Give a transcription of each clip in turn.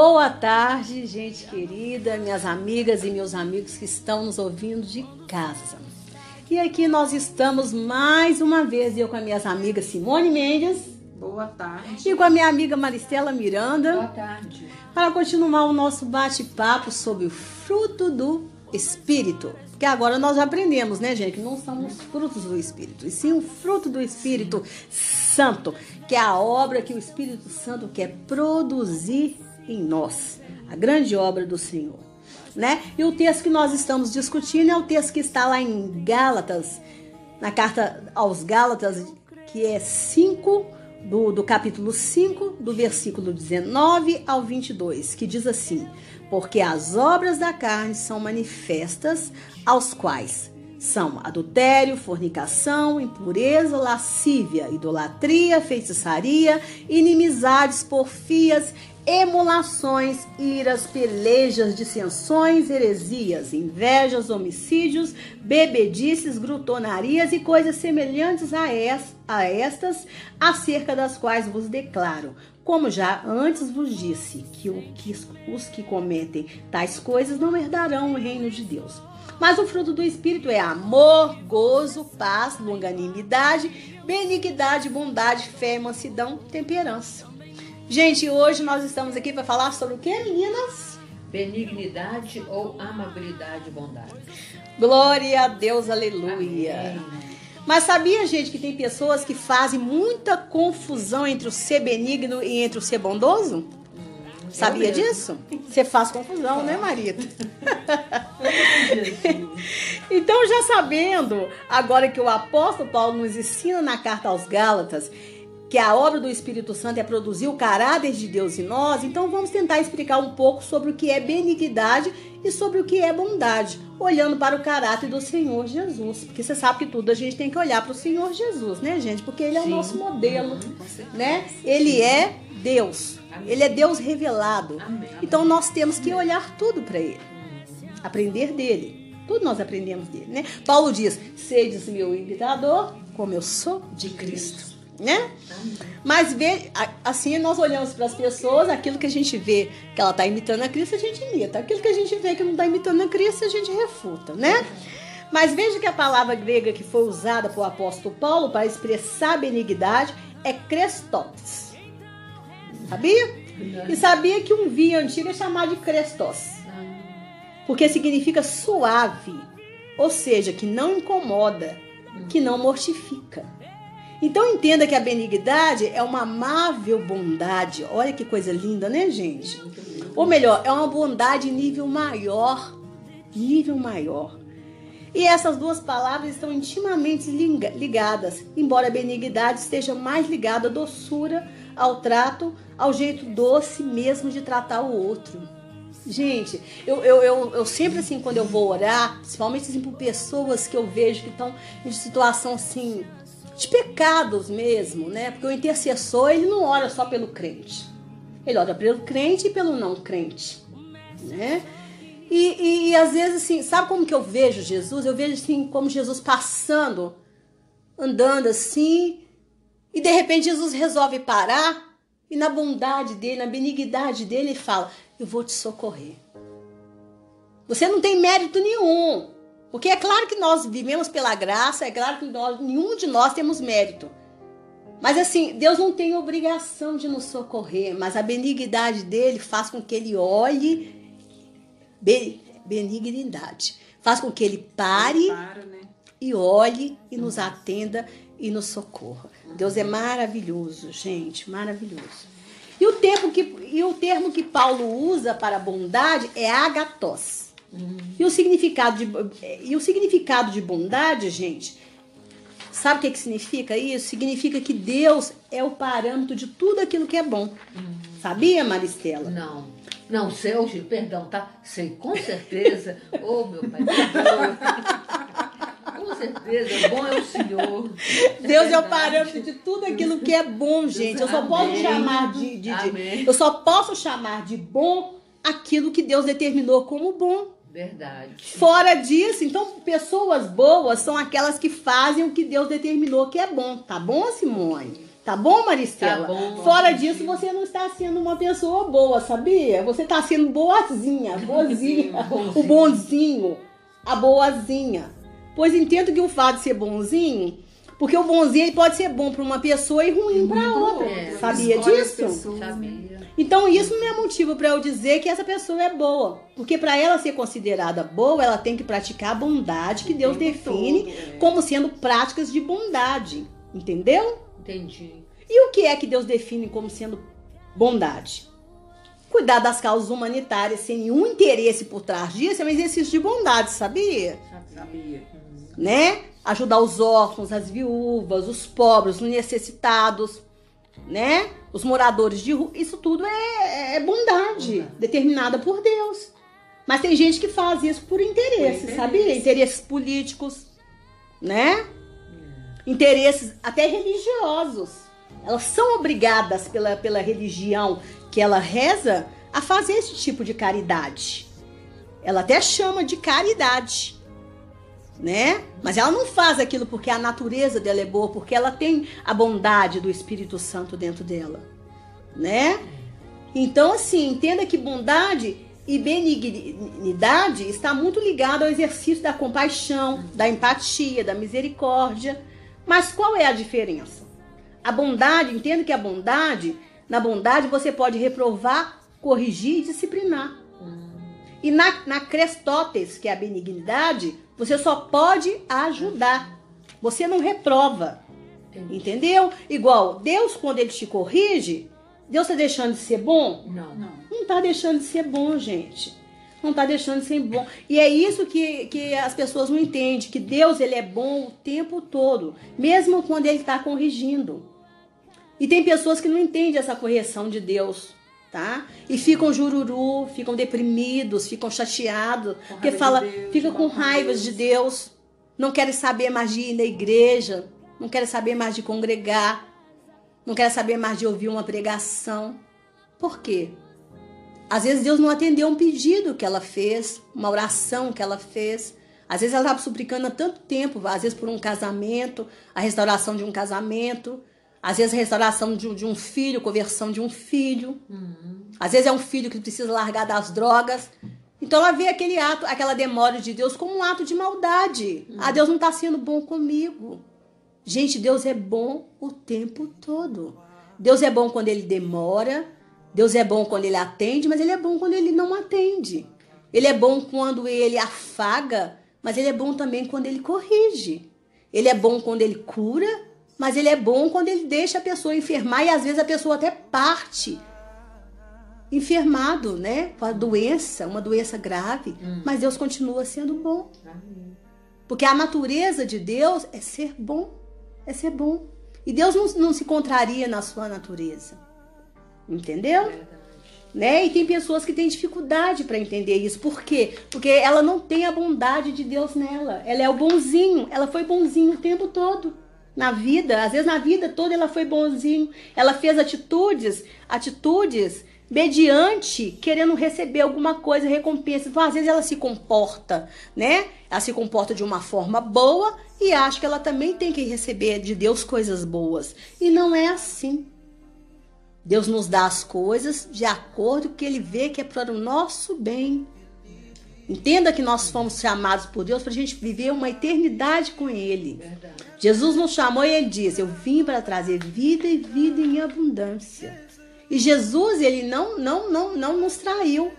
Boa tarde, gente querida, minhas amigas e meus amigos que estão nos ouvindo de casa. E aqui nós estamos mais uma vez, eu com as minhas amigas Simone Mendes. Boa tarde. E com a minha amiga Maristela Miranda. Boa tarde. Para continuar o nosso bate-papo sobre o fruto do Espírito. Porque agora nós já aprendemos, né, gente? Que não são os frutos do Espírito, e sim o fruto do Espírito Santo, que é a obra que o Espírito Santo quer produzir em nós. A grande obra do Senhor. Né? E o texto que nós estamos discutindo é o texto que está lá em Gálatas, na carta aos Gálatas, que é 5, do, do capítulo 5, do versículo 19 ao 22, que diz assim: Porque as obras da carne são manifestas, aos quais são adultério, fornicação, impureza, lascívia, idolatria, feitiçaria, inimizades, porfias, emulações, iras, pelejas, dissensões, heresias, invejas, homicídios, bebedices, grutonarias e coisas semelhantes a, es, a estas, acerca das quais vos declaro, como já antes vos disse, que, o, que os que cometem tais coisas não herdarão o reino de Deus. Mas o fruto do Espírito é amor, gozo, paz, longanimidade, benignidade, bondade, fé, mansidão, temperança. Gente, hoje nós estamos aqui para falar sobre o que, meninas? Benignidade ou amabilidade e bondade. Glória a Deus, aleluia. Amém. Mas sabia, gente, que tem pessoas que fazem muita confusão entre o ser benigno e entre o ser bondoso? Sabia mesmo. disso? Você faz confusão, né, Marita? então, já sabendo, agora que o apóstolo Paulo nos ensina na carta aos Gálatas que a obra do Espírito Santo é produzir o caráter de Deus em nós, então vamos tentar explicar um pouco sobre o que é benignidade e sobre o que é bondade, olhando para o caráter do Senhor Jesus. Porque você sabe que tudo a gente tem que olhar para o Senhor Jesus, né, gente? Porque ele é o Sim. nosso modelo, Uhum, né? Ele é Deus. Amém. Ele é Deus revelado. Amém. Então nós temos que olhar tudo para ele, aprender dele. Tudo nós aprendemos dele, né? Paulo diz: "Sedes meu imitador, como eu sou de Cristo", né? Mas a- assim nós olhamos para as pessoas, aquilo que a gente vê que ela está imitando a Cristo, a gente imita. Aquilo que a gente vê que não está imitando a Cristo, a gente refuta, né? Mas veja que a palavra grega que foi usada por apóstolo Paulo para expressar benignidade é Christos. Sabia? E sabia que um vinho antigo é chamado de Crestos, porque significa suave, ou seja, que não incomoda, que não mortifica. Então entenda que a benignidade é uma amável bondade. Olha que coisa linda, né, gente? Ou melhor, é uma bondade nível maior, nível maior. E essas duas palavras estão intimamente liga- ligadas, embora a benignidade esteja mais ligada à doçura, ao trato, ao jeito doce mesmo de tratar o outro. Gente, eu, eu, eu, eu sempre assim, quando eu vou orar, principalmente assim, por pessoas que eu vejo que estão em situação assim, de pecados mesmo, né? Porque o intercessor, ele não ora só pelo crente. Ele ora pelo crente e pelo não crente, né? E, e, e, às vezes assim, sabe como que eu vejo Jesus? Eu vejo assim como Jesus passando, andando assim, e de repente Jesus resolve parar e na bondade dele, na benignidade dele, ele fala: "Eu vou te socorrer". Você não tem mérito nenhum. Porque é claro que nós vivemos pela graça, é claro que nós, nenhum de nós temos mérito. Mas assim, Deus não tem obrigação de nos socorrer, mas a benignidade dele faz com que ele olhe Be- benignidade. Faz com que ele pare Para, né? e olhe e nos atenda e nos socorra. Deus é maravilhoso, gente, maravilhoso. E o termo que, e o termo que Paulo usa para bondade é agatos. E o significado de, e o significado de bondade, gente, sabe o que, que significa isso? Significa que Deus é o parâmetro de tudo aquilo que é bom. Sabia, Maristela? Não. Não, Gil, perdão, tá? Sei, com certeza. Ô, meu pai. Com certeza, bom é o Senhor. Deus é o parâmetro de tudo aquilo que é bom, gente. Eu só posso Amém. chamar de, de- de- eu só posso chamar de bom aquilo que Deus determinou como bom. Verdade. Fora disso, então pessoas boas são aquelas que fazem o que Deus determinou que é bom, tá bom, Simone? Tá bom, Maristela? Tá bom. Fora disso, você não está sendo uma pessoa boa, sabia? Você está sendo boazinha, boazinha, o bonzinho, a boazinha. Pois entendo que o fato de ser bonzinho, porque o bonzinho pode ser bom para uma pessoa e ruim para outra. é. Sabia disso? Sabia. Então isso não é motivo para eu dizer que essa pessoa é boa, porque para ela ser considerada boa, ela tem que praticar a bondade que Deus define todo, é. como sendo práticas de bondade, entendeu? Entendi. E o que é que Deus define como sendo bondade? Cuidar das causas humanitárias sem nenhum interesse por trás disso é um exercício de bondade, sabia? Sabia. Né? Ajudar os órfãos, as viúvas, os pobres, os necessitados, né? Os moradores de rua. Isso tudo é, é bondade Bondade. determinada por Deus. Mas tem gente que faz isso por interesse, interesse. sabia? Interesses políticos, né? interesses até religiosos. Elas são obrigadas pela, pela religião que ela reza a fazer esse tipo de caridade. Ela até chama de caridade, né? Mas ela não faz aquilo porque a natureza dela é boa, porque ela tem a bondade do Espírito Santo dentro dela, né? Então, assim, entenda que bondade e benignidade está muito ligado ao exercício da compaixão, da empatia, da misericórdia. Mas qual é a diferença? A bondade, entenda que a bondade, na bondade você pode reprovar, corrigir e disciplinar. E na, na crestótes, que é a benignidade, você só pode ajudar. Você não reprova. Entendi. Entendeu? Igual, Deus, quando ele te corrige, Deus está deixando de ser bom? Não. Não. Não tá deixando de ser bom, gente. Não tá deixando de ser bom. E é isso que, que as pessoas não entendem, que Deus ele é bom o tempo todo, mesmo quando ele está corrigindo. E tem pessoas que não entendem essa correção de Deus, tá? E ficam jururu, ficam deprimidos, ficam chateados, porque raiva de fala, Deus, fica com com Deus. de Deus, não querem saber mais de ir na igreja, não querem saber mais de congregar, não querem saber mais de ouvir uma pregação. Por quê? Às vezes Deus não atendeu um pedido que ela fez, uma oração que ela fez. Às vezes ela estava suplicando há tanto tempo, às vezes por um casamento, a restauração de um casamento, às vezes a restauração de, um- de um filho, conversão de um filho. Às vezes é um filho que precisa largar das drogas. Então ela vê aquele ato, aquela demora de Deus como um ato de maldade. Ah, Deus não está sendo bom comigo. Gente, Deus é bom o tempo todo. Deus é bom quando ele demora, Deus é bom quando ele atende, mas ele é bom quando ele não atende. Ele é bom quando ele afaga, mas ele é bom também quando ele corrige. Ele é bom quando ele cura, mas ele é bom quando ele deixa a pessoa enfermar e às vezes a pessoa até parte enfermado, né, com a doença, uma doença grave, mas Deus continua sendo bom. Porque a natureza de Deus é ser bom, é ser bom. E Deus não, não se contraria na sua natureza. Entendeu? Né? E tem pessoas que têm dificuldade para entender isso. Por quê? Porque ela não tem a bondade de Deus nela. Ela é o bonzinho. Ela foi bonzinho o tempo todo. Na vida, às vezes na vida toda ela foi bonzinho. Ela fez atitudes, atitudes mediante querendo receber alguma coisa, recompensa. Então, às vezes ela se comporta, né? Ela se comporta de uma forma boa e acha que ela também tem que receber de Deus coisas boas. E não é assim. Deus nos dá as coisas de acordo com o que Ele vê que é para o nosso bem. Entenda que nós fomos chamados por Deus para a gente viver uma eternidade com Ele. Jesus nos chamou e Ele disse: Eu vim para trazer vida e vida em abundância. E Jesus, Ele não, não, não, não nos traiu.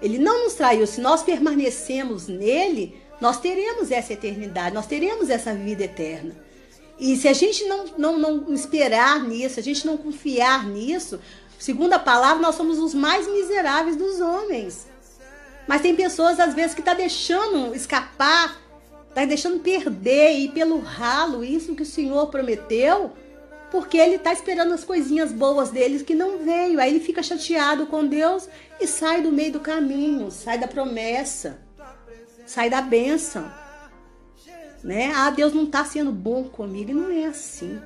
Ele não nos traiu. Se nós permanecemos nele, nós teremos essa eternidade, nós teremos essa vida eterna. E se a gente não, não, não esperar nisso, se a gente não confiar nisso, segundo a palavra, nós somos os mais miseráveis dos homens. Mas tem pessoas, às vezes, que tá deixando escapar, tá deixando perder e pelo ralo isso que o Senhor prometeu, porque ele tá esperando as coisinhas boas deles que não veio. Aí ele fica chateado com Deus e sai do meio do caminho, sai da promessa, sai da bênção né? Ah, Deus não está sendo bom comigo. E não é assim.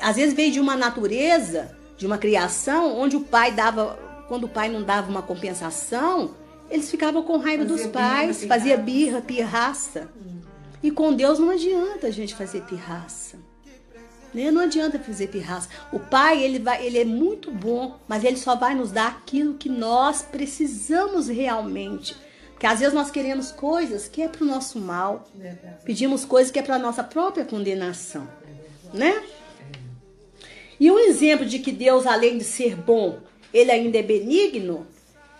Às vezes veio de uma natureza, de uma criação, onde o pai dava, quando o pai não dava uma compensação, eles ficavam com raiva Fazia dos birra, pais, pirraça. fazia birra, pirraça. E com Deus não adianta a gente fazer pirraça. Né? Não adianta fazer pirraça. O pai, ele, vai, ele é muito bom, mas ele só vai nos dar aquilo que nós precisamos realmente. Porque às vezes nós queremos coisas que é para o nosso mal. Verdade. Pedimos coisas que é para a nossa própria condenação. Né? E um exemplo de que Deus, além de ser bom, ele ainda é benigno,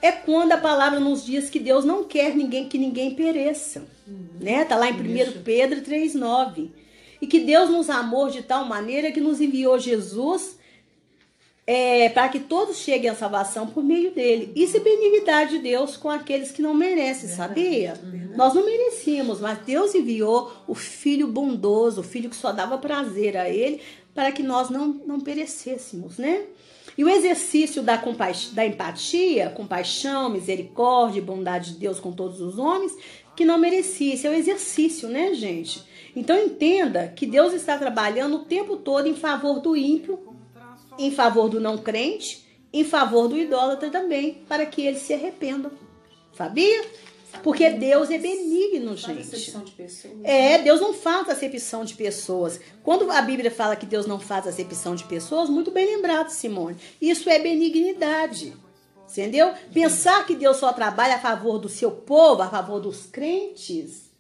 é quando a palavra nos diz que Deus não quer ninguém que ninguém pereça. Uhum. Né? Tá lá em 1 Pedro 3,9 e que Deus nos amou de tal maneira que nos enviou Jesus é, para que todos cheguem à salvação por meio dele. Isso é benignidade de Deus com aqueles que não merecem, sabia? Nós não merecíamos, mas Deus enviou o Filho bondoso, o Filho que só dava prazer a ele, para que nós não, não perecêssemos, né? E o exercício da, da empatia, compaixão, misericórdia bondade de Deus com todos os homens que não merecia. Isso é o exercício, né, gente? Então entenda que Deus está trabalhando o tempo todo em favor do ímpio, em favor do não crente, em favor do idólatra também, para que eles se arrependam. Sabia? Porque Deus é benigno, gente. É, Deus não faz acepção de pessoas. Quando a Bíblia fala que Deus não faz acepção de pessoas, muito bem lembrado, Simone. Isso é benignidade. Entendeu? Pensar que Deus só trabalha a favor do seu povo, a favor dos crentes,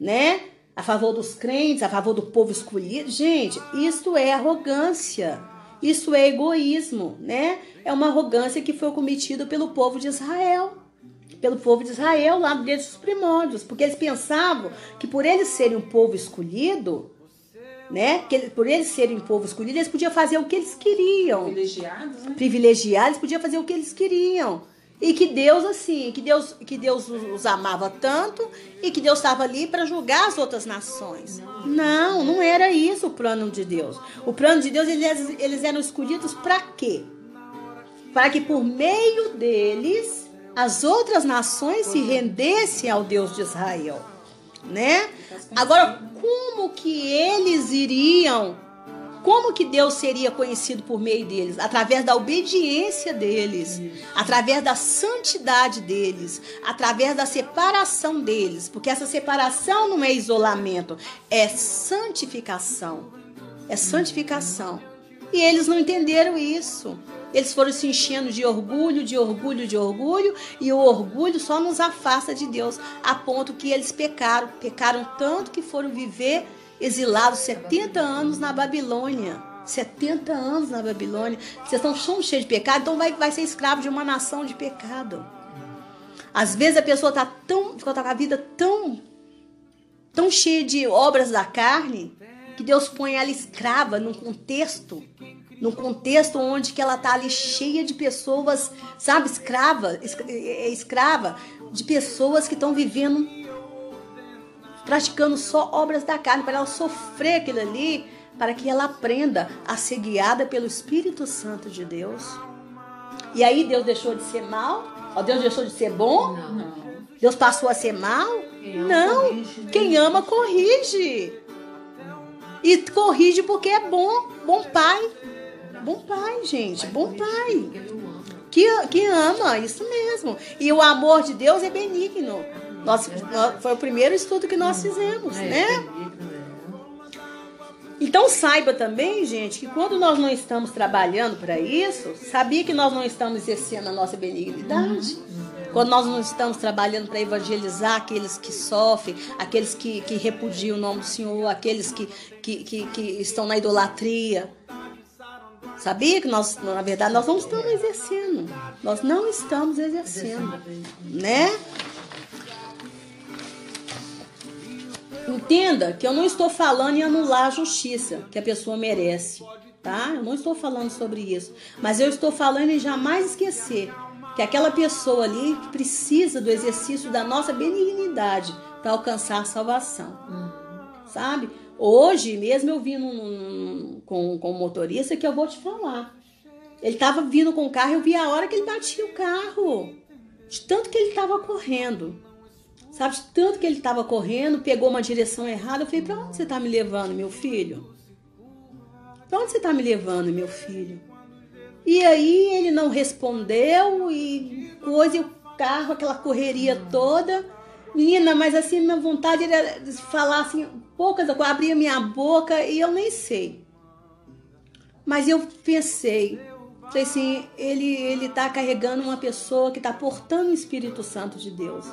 né? a favor dos crentes, a favor do povo escolhido. Gente, isso é arrogância. Isso é egoísmo, né? É uma arrogância que foi cometida pelo povo de Israel. Pelo povo de Israel lá desde os primórdios, porque eles pensavam que por eles serem um povo escolhido, né? Que por eles serem um povo escolhido, eles podiam fazer o que eles queriam. Privilegiados, né? Privilegiados, podiam fazer o que eles queriam. E que Deus, assim, que Deus, que Deus os amava tanto e que Deus estava ali para julgar as outras nações. Não, não era isso o plano de Deus. O plano de Deus, eles, eles eram escolhidos para quê? Para que por meio deles as outras nações se rendessem ao Deus de Israel. Né? Agora, como que eles iriam como que Deus seria conhecido por meio deles? Através da obediência deles, através da santidade deles, através da separação deles, porque essa separação não é isolamento, é santificação. É santificação. E eles não entenderam isso. Eles foram se enchendo de orgulho, de orgulho, de orgulho, e o orgulho só nos afasta de Deus, a ponto que eles pecaram, pecaram tanto que foram viver exilados 70 anos na Babilônia. 70 anos na Babilônia. Vocês estão cheios de pecado, então vai, vai ser escravo de uma nação de pecado. Às vezes a pessoa está tão, tá com a vida tão, tão cheia de obras da carne, que Deus põe ela escrava num contexto, num contexto onde que ela está ali cheia de pessoas, sabe, escrava, escrava de pessoas que estão vivendo praticando só obras da carne, para ela sofrer aquilo ali, para que ela aprenda a ser guiada pelo Espírito Santo de Deus. E aí Deus deixou de ser mal? Deus deixou de ser bom? Não. Deus passou a ser mal? Não. né? Quem ama corrige. E corrige porque é bom, bom pai. Bom pai, gente, bom pai. Que, que ama, isso mesmo. E o amor de Deus é benigno. Nós, nós, foi o primeiro estudo que nós fizemos, É, né? Então saiba também, gente, que quando nós não estamos trabalhando para isso, sabia que nós não estamos exercendo a nossa benignidade? Quando nós não estamos trabalhando para evangelizar aqueles que sofrem, aqueles que, que repudiam o nome do Senhor, aqueles que, que, que, que estão na idolatria. Sabia que nós, na verdade, nós não estamos exercendo. Nós não estamos exercendo, né? Entenda que eu não estou falando em anular a justiça que a pessoa merece, tá? Eu não estou falando sobre isso. Mas eu estou falando em jamais esquecer que aquela pessoa ali precisa do exercício da nossa benignidade para alcançar a salvação. Sabe? Hoje mesmo eu vi num, com, com um motorista que eu vou te falar. Ele estava vindo com o carro, eu vi a hora que ele batia o carro. De tanto que ele estava correndo. Sabe, de tanto que ele estava correndo, pegou uma direção errada. Eu falei, para onde você está me levando, meu filho? Para onde você está me levando, meu filho? E aí ele não respondeu e e o carro, aquela correria toda. Menina, mas assim, minha vontade era falar assim, poucas coisas, abrir minha boca e eu nem sei. Mas eu pensei, falei assim, ele ele tá carregando uma pessoa que está portando o Espírito Santo de Deus.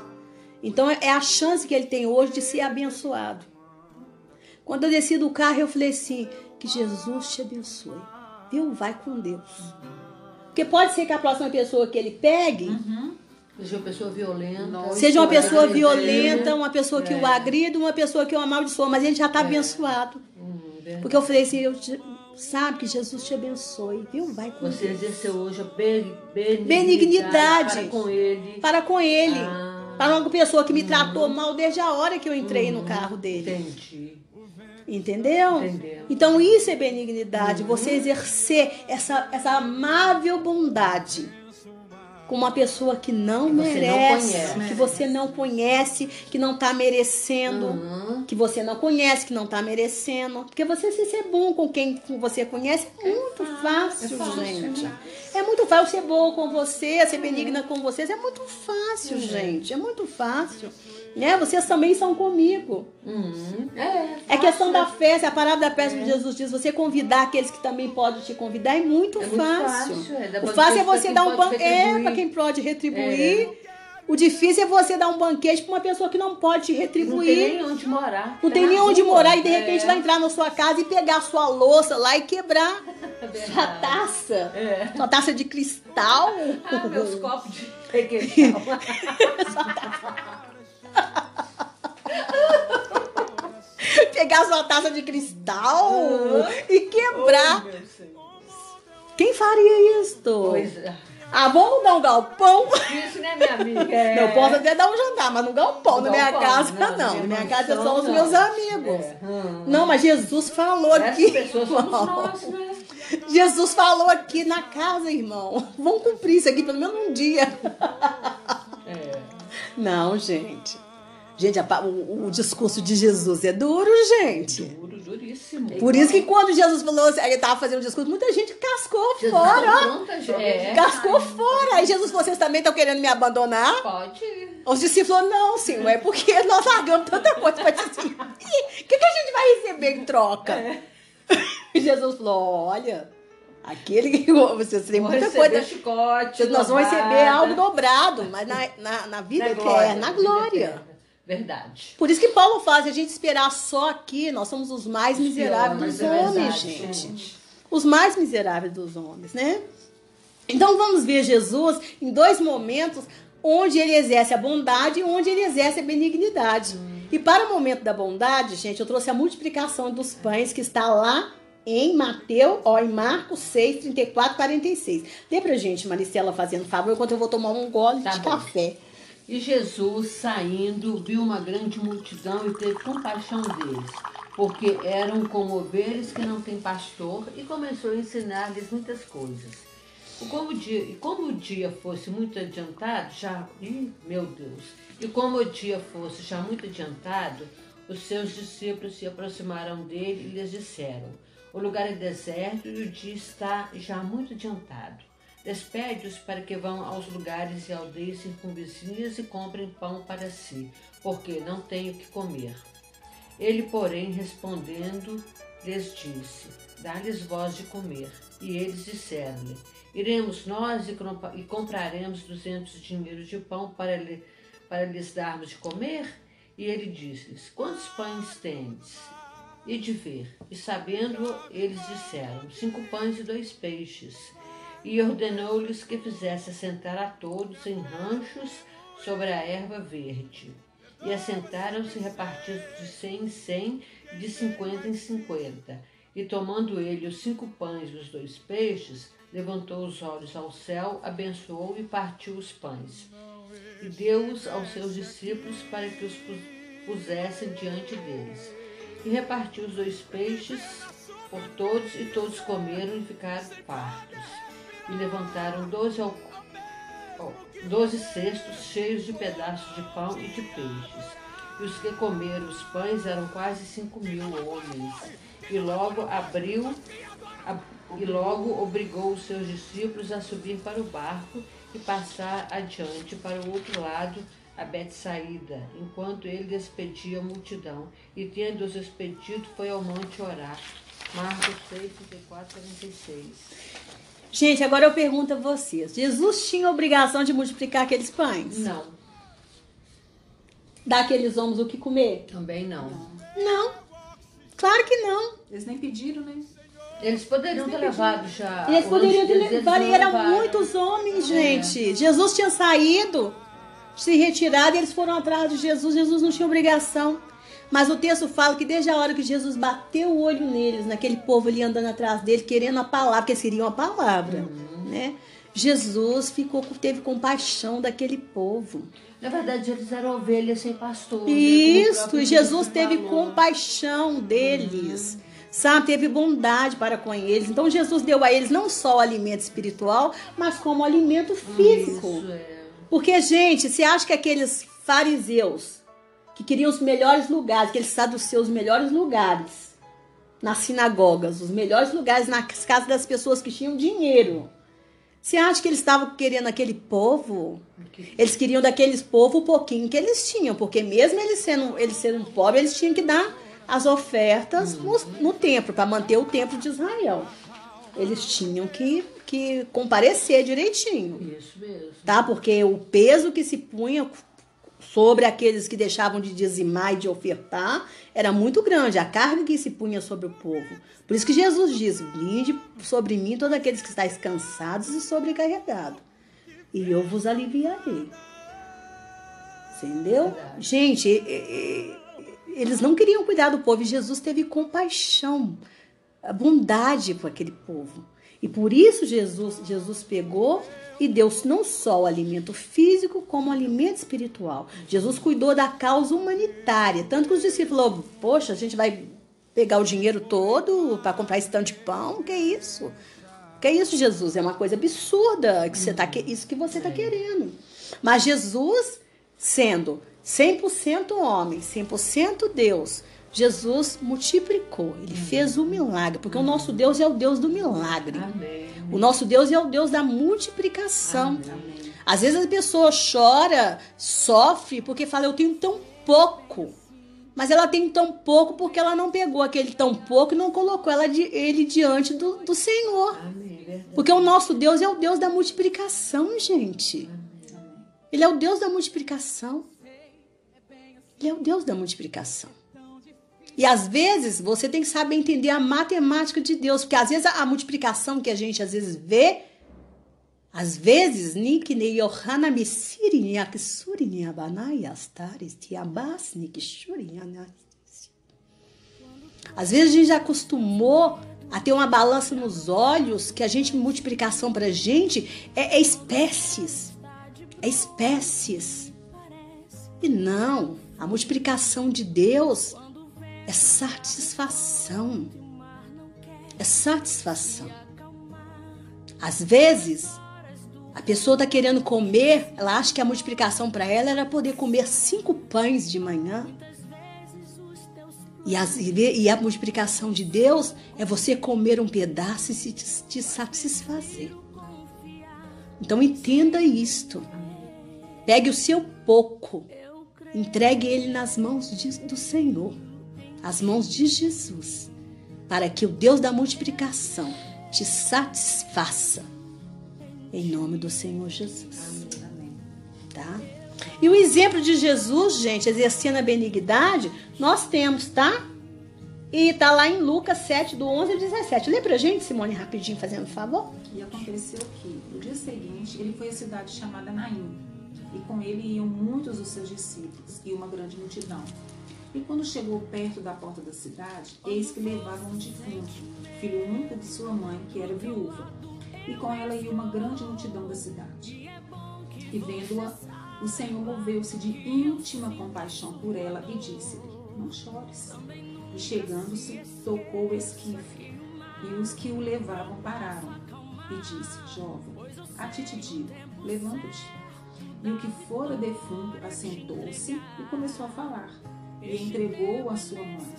Então é a chance que ele tem hoje de ser abençoado. Quando eu desci do carro, eu falei assim: que Jesus te abençoe. Viu? Vai com Deus. Porque pode ser que a próxima pessoa que ele pegue Uhum. Seja uma pessoa violenta. Nossa. seja uma pessoa violenta, uma pessoa que É. o agride, uma pessoa que o amaldiçoa, mas ele já está abençoado. Hum. Porque eu falei assim, eu te- sabe que Jesus te abençoe, viu? Vai com Você Deus. exerceu hoje a be- benignidade, Benignidade. para com ele. Para com ele. Ah. Para uma pessoa que me tratou mal desde a hora que eu entrei no carro dele. Entendi. Entendeu? Entendeu. Então isso é benignidade, você exercer essa, essa amável bondade com uma pessoa que não Que você não merece, conhece. que você não conhece, que não está merecendo, Uhum. que você não conhece, que não está merecendo. Porque você se ser bom com quem você conhece é muito fácil, gente. É muito fácil ser boa com você, ser benigna com vocês, é muito fácil, gente. É muito fácil. Né? Vocês também são comigo. Uhum. É, É questão da fácil. festa, a palavra da festa de Jesus diz, você convidar aqueles que também podem te convidar é muito É muito fácil. fácil, é, dá o fácil é pra você dar um banquete é, para quem pode retribuir. O difícil é você dar um banquete para uma pessoa que não pode te Não tem retribuir. nem onde morar. Não Tá tem na nem onde morar e de repente É. vai entrar na sua casa e pegar a sua louça lá e quebrar verdade. sua taça. É. Sua taça de cristal. Ah, meus copos de requeijão. pegar sua taça de cristal e quebrar. Oh. Quem faria isto? Pois é. Ah, vamos dar um galpão? Isso, né, minha amiga? É. Eu posso até dar um jantar, mas no galpão. No na minha casa, não, não. na minha casa são os meus amigos. É. Hum. Não, mas Jesus falou aqui. pessoas somos irmão. nós, né? Jesus falou aqui na casa, irmão. Vamos cumprir isso aqui pelo menos um dia. É. Não, gente. Gente, a o, o discurso de Jesus é duro, gente. Duro, duríssimo. Por isso que quando Jesus falou, ele estava fazendo o discurso, muita gente cascou Jesus fora. gente. É. Cascou fora. Aí Jesus, vocês também estão querendo me abandonar? Pode. Os discípulos falaram, não, senhor, é porque nós largamos tanta coisa para assim. O que, que a gente vai receber em troca? É. Jesus falou, olha, aquele que vocês têm muita receber coisa. chicote, Nós vamos receber algo dobrado, mas na, na, na vida Na eterna, na vida glória. Verdade. Por isso que Paulo faz, a gente esperar só aqui, nós somos os mais miseráveis dos é homens, verdade, gente. Os mais miseráveis dos homens, né? Então vamos ver Jesus em dois momentos onde ele exerce a bondade e onde ele exerce a benignidade. E para o momento da bondade, gente, eu trouxe a multiplicação dos pães que está lá em Mateus, ó, em Marcos 6, 34, 46. Dê pra gente, Maricela, fazendo favor, enquanto eu vou tomar um gole Tá de bom. café. E Jesus, saindo, viu uma grande multidão e teve compaixão deles, porque eram como ovelhas que não têm pastor, e começou a ensinar-lhes muitas coisas. E como, o dia, e como o dia fosse muito adiantado, já. Ih, meu Deus! E como o dia fosse já muito adiantado, os seus discípulos se aproximaram dele e lhes disseram: O lugar é deserto e o dia está já muito adiantado. Despede-os para que vão aos lugares e aldeias circunvizinhas e comprem pão para si, porque não tenho o que comer. Ele, porém, respondendo, lhes disse: Dá-lhes voz de comer. E eles disseram-lhe: Iremos nós e compraremos duzentos dinheiros de pão para, lhe, para lhes darmos de comer? E ele disse-lhes: Quantos pães tendes? E de ver. E sabendo, eles disseram: Cinco pães e dois peixes. E ordenou-lhes que fizesse assentar a todos em ranchos sobre a erva verde. E assentaram-se repartidos de cem em cem, de cinquenta em cinquenta. E tomando ele os cinco pães e os dois peixes, levantou os olhos ao céu, abençoou e partiu os pães. E deu-os aos seus discípulos para que os pus- pusessem diante deles. E repartiu os dois peixes por todos, e todos comeram e ficaram fartos. E levantaram doze, al- doze cestos cheios de pedaços de pão e de peixes. E os que comeram os pães eram quase cinco mil homens. E logo abriu e logo obrigou os seus discípulos a subir para o barco e passar adiante para o outro lado a Betsaída, enquanto ele despedia a multidão. E tendo-os despedido, foi ao monte orar. Marcos 6, 34, 46. Gente, agora eu pergunto a vocês: Jesus tinha obrigação de multiplicar aqueles pães? Não, Dar aqueles homens o que comer? também não. Não. Claro que não. Eles nem pediram, né? Eles poderiam ter levado já. Eles poderiam ter Eles- eles levado, e eram levaram. muitos homens, gente. Jesus tinha saído, se retirado, e eles foram atrás de Jesus. Jesus não tinha obrigação. Mas o texto fala que desde a hora que Jesus bateu o olho neles, naquele povo ali andando atrás dele, querendo a palavra, porque eles queriam a palavra, né? Jesus ficou, teve compaixão daquele povo. Na verdade, eles eram ovelhas sem pastor. né? Isso, e Jesus teve falou. compaixão deles, sabe? Teve bondade para com eles. Então Jesus deu a eles não só o alimento espiritual, mas como alimento físico. Isso, é. Porque, gente, você acha que aqueles fariseus que queriam os melhores lugares, que eles saduceus os melhores lugares nas sinagogas, os melhores lugares nas casas das pessoas que tinham dinheiro. Você acha que eles estavam querendo aquele povo? Eles queriam daqueles povos o pouquinho que eles tinham, porque mesmo eles sendo, eles sendo pobres, eles tinham que dar as ofertas no, no templo, para manter o templo de Israel. Eles tinham que, que comparecer direitinho Isso mesmo. tá? Porque o peso que se punha sobre aqueles que deixavam de dizimar e de ofertar era muito grande, a carga que se punha sobre o povo. Por isso que Jesus diz: Vinde sobre mim todos aqueles que estáis cansados e sobrecarregados, e eu vos aliviarei. Entendeu? Gente, eles não queriam cuidar do povo e Jesus teve compaixão, bondade com aquele povo. E por isso Jesus, Jesus pegou e deu não só o alimento físico, como o alimento espiritual. Jesus cuidou da causa humanitária. Tanto que os discípulos falaram, poxa, a gente vai pegar o dinheiro todo para comprar esse tanto de pão? Que isso? Que isso, Jesus? É uma coisa absurda que você tá, que- isso que você está querendo. Mas Jesus, sendo 100% homem, 100% Deus, Jesus multiplicou. Ele fez o milagre, porque o nosso Deus é o Deus do milagre. Amém. O nosso Deus é o Deus da multiplicação. Às vezes a pessoa chora, sofre, porque fala, eu tenho tão pouco. Mas ela tem tão pouco porque ela não pegou aquele tão pouco e não colocou ela de- ele diante do, do Senhor. Verdade. Porque o nosso Deus é o Deus da multiplicação, gente. Ele é o Deus da multiplicação. Ele é o Deus da multiplicação. E às vezes você tem que saber entender a matemática de Deus, porque às vezes a, multiplicação que a gente às vezes vê, às vezes, Tiabas Anasi. Às vezes a gente já acostumou a ter uma balança nos olhos, que a gente, multiplicação pra gente é, é espécies. É espécies. E não, a multiplicação de Deus é satisfação. É satisfação. Às vezes, a pessoa está querendo comer, ela acha que a multiplicação para ela era poder comer cinco pães de manhã. E, as- e a multiplicação de Deus é você comer um pedaço e se te, satisfazer. Então entenda isto. Pegue o seu pouco, entregue ele nas mãos de- do Senhor, as mãos de Jesus, para que o Deus da multiplicação te satisfaça. Em nome do Senhor Jesus. Tá? E o exemplo de Jesus, gente, exercendo a benignidade, nós temos, tá? E tá lá em Lucas 7, do 11 ao 17. Lê pra gente, Simone, rapidinho, fazendo favor. E aconteceu que, no dia seguinte, ele foi à cidade chamada Naim, e com ele iam muitos dos seus discípulos e uma grande multidão. E quando chegou perto da porta da cidade, eis que levavam um defunto, filho único de sua mãe, que era viúva. E com ela ia uma grande multidão da cidade. E vendo-a, o Senhor moveu-se de íntima compaixão por ela e disse-lhe: Não chores. E chegando-se, tocou o esquife, e os que o levavam pararam. E disse: Jovem, a ti te digo, levanta-te. E o que fora defunto assentou-se e começou a falar, e entregou-o à sua mãe.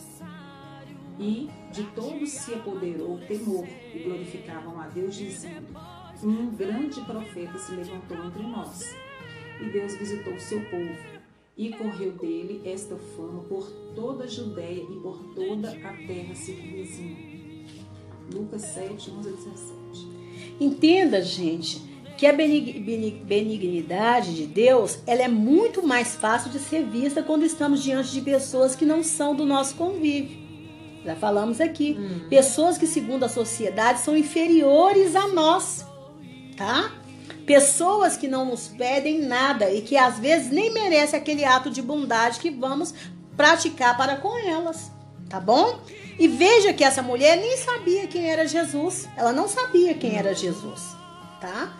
E de todos se apoderou o temor, e glorificavam a Deus, dizendo: Um grande profeta se levantou entre nós. E Deus visitou o seu povo, e correu dele esta fama por toda a Judéia e por toda a terra circunvizinha. Lucas 7, 11 a 17. Entenda, gente, que a benig- benig- benignidade de Deus ela é muito mais fácil de ser vista quando estamos diante de pessoas que não são do nosso convívio. Já falamos aqui. Pessoas que, segundo a sociedade, são inferiores a nós. Tá? Pessoas que não nos pedem nada e que às vezes nem merecem aquele ato de bondade que vamos praticar para com elas. Tá bom? E veja que essa mulher nem sabia quem era Jesus. Ela não sabia quem era Jesus. Tá?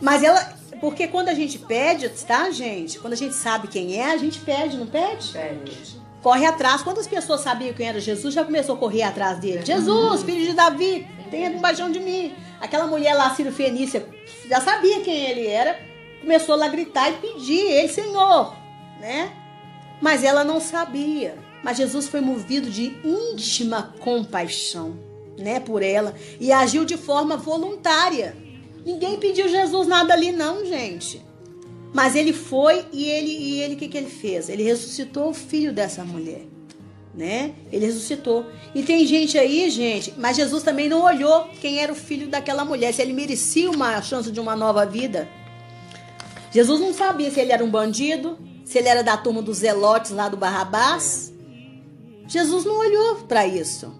Mas ela. Porque quando a gente pede, tá, gente? Quando a gente sabe quem é, a gente pede, não pede? Pede. corre atrás. Quantas pessoas sabiam quem era Jesus já começou a correr atrás dele? Jesus, filho de Davi, tenha compaixão de mim. Aquela mulher lá, Ciro Fenícia, já sabia quem ele era, começou lá a gritar e pedir, ele, Senhor, né? Mas ela não sabia. Mas Jesus foi movido de íntima compaixão, né, por ela e agiu de forma voluntária. Ninguém pediu Jesus nada ali não, gente. Mas ele foi e ele e ele que, que ele fez? Ele ressuscitou o filho dessa mulher, né? Ele ressuscitou. E tem gente aí, gente, mas Jesus também não olhou quem era o filho daquela mulher, se ele merecia uma chance de uma nova vida. Jesus não sabia se ele era um bandido, se ele era da turma dos zelotes lá do Barrabás. Jesus não olhou para isso.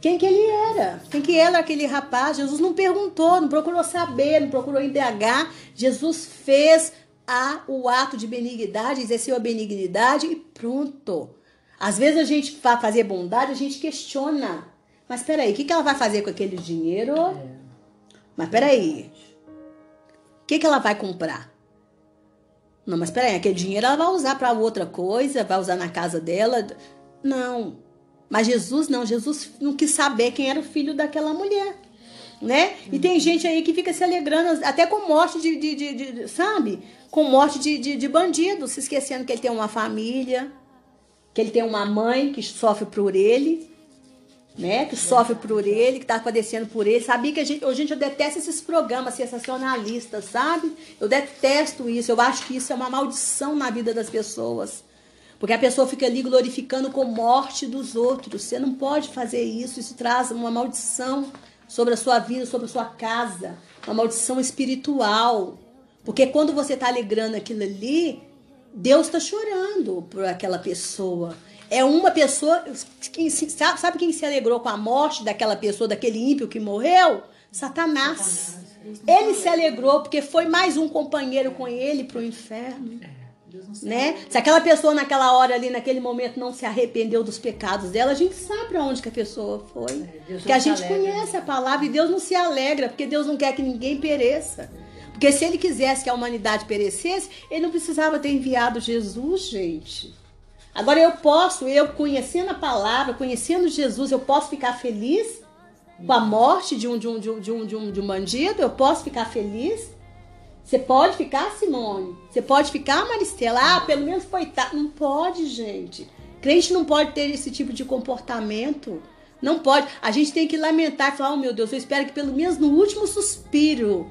Quem que ele era? Quem que era aquele rapaz? Jesus não perguntou, não procurou saber, não procurou indagar. Jesus fez a, o ato de benignidade, exerceu a benignidade e pronto. Às vezes a gente vai fazer bondade, a gente questiona. Mas peraí, o que, que ela vai fazer com aquele dinheiro? Mas peraí, o que, que ela vai comprar? Não, mas peraí, aquele dinheiro ela vai usar para outra coisa, vai usar na casa dela. Não. Mas Jesus não, Jesus não quis saber quem era o filho daquela mulher. Né? E tem gente aí que fica se alegrando, até com morte de, de, de, de- sabe? Com morte de, de, de bandido, se esquecendo que ele tem uma família, que ele tem uma mãe que sofre por ele, né? Que sofre por ele, que tá padecendo por ele. Sabia que a gente, gente, eu detesto esses programas sensacionalistas, sabe? Eu detesto isso. Eu acho que isso é uma maldição na vida das pessoas. Porque a pessoa fica ali glorificando com morte dos outros. Você não pode fazer isso. Isso traz uma maldição sobre a sua vida, sobre a sua casa. Uma maldição espiritual. Porque quando você está alegrando aquilo ali, Deus está chorando por aquela pessoa. É uma pessoa. Quem se- sabe, sabe quem se alegrou com a morte daquela pessoa, daquele ímpio que morreu? Satanás. Ele se alegrou porque foi mais um companheiro com ele para o inferno se né? Se aquela pessoa naquela hora ali, naquele momento, não se arrependeu dos pecados dela, a gente sabe pra onde que a pessoa foi. É, porque a gente alegra. conhece a palavra e Deus não se alegra, porque Deus não quer que ninguém pereça. Porque se ele quisesse que a humanidade perecesse, ele não precisava ter enviado Jesus, gente. Agora eu posso, eu conhecendo a palavra, conhecendo Jesus, eu posso ficar feliz com a morte de um, de um, de um, de um, de um bandido? Eu posso ficar feliz? Você pode ficar, Simone? Você pode ficar, Maristela? Ah, pelo menos foi tá. Não pode, gente. Crente não pode ter esse tipo de comportamento. Não pode. A gente tem que lamentar e falar: oh meu Deus, eu espero que pelo menos no último suspiro,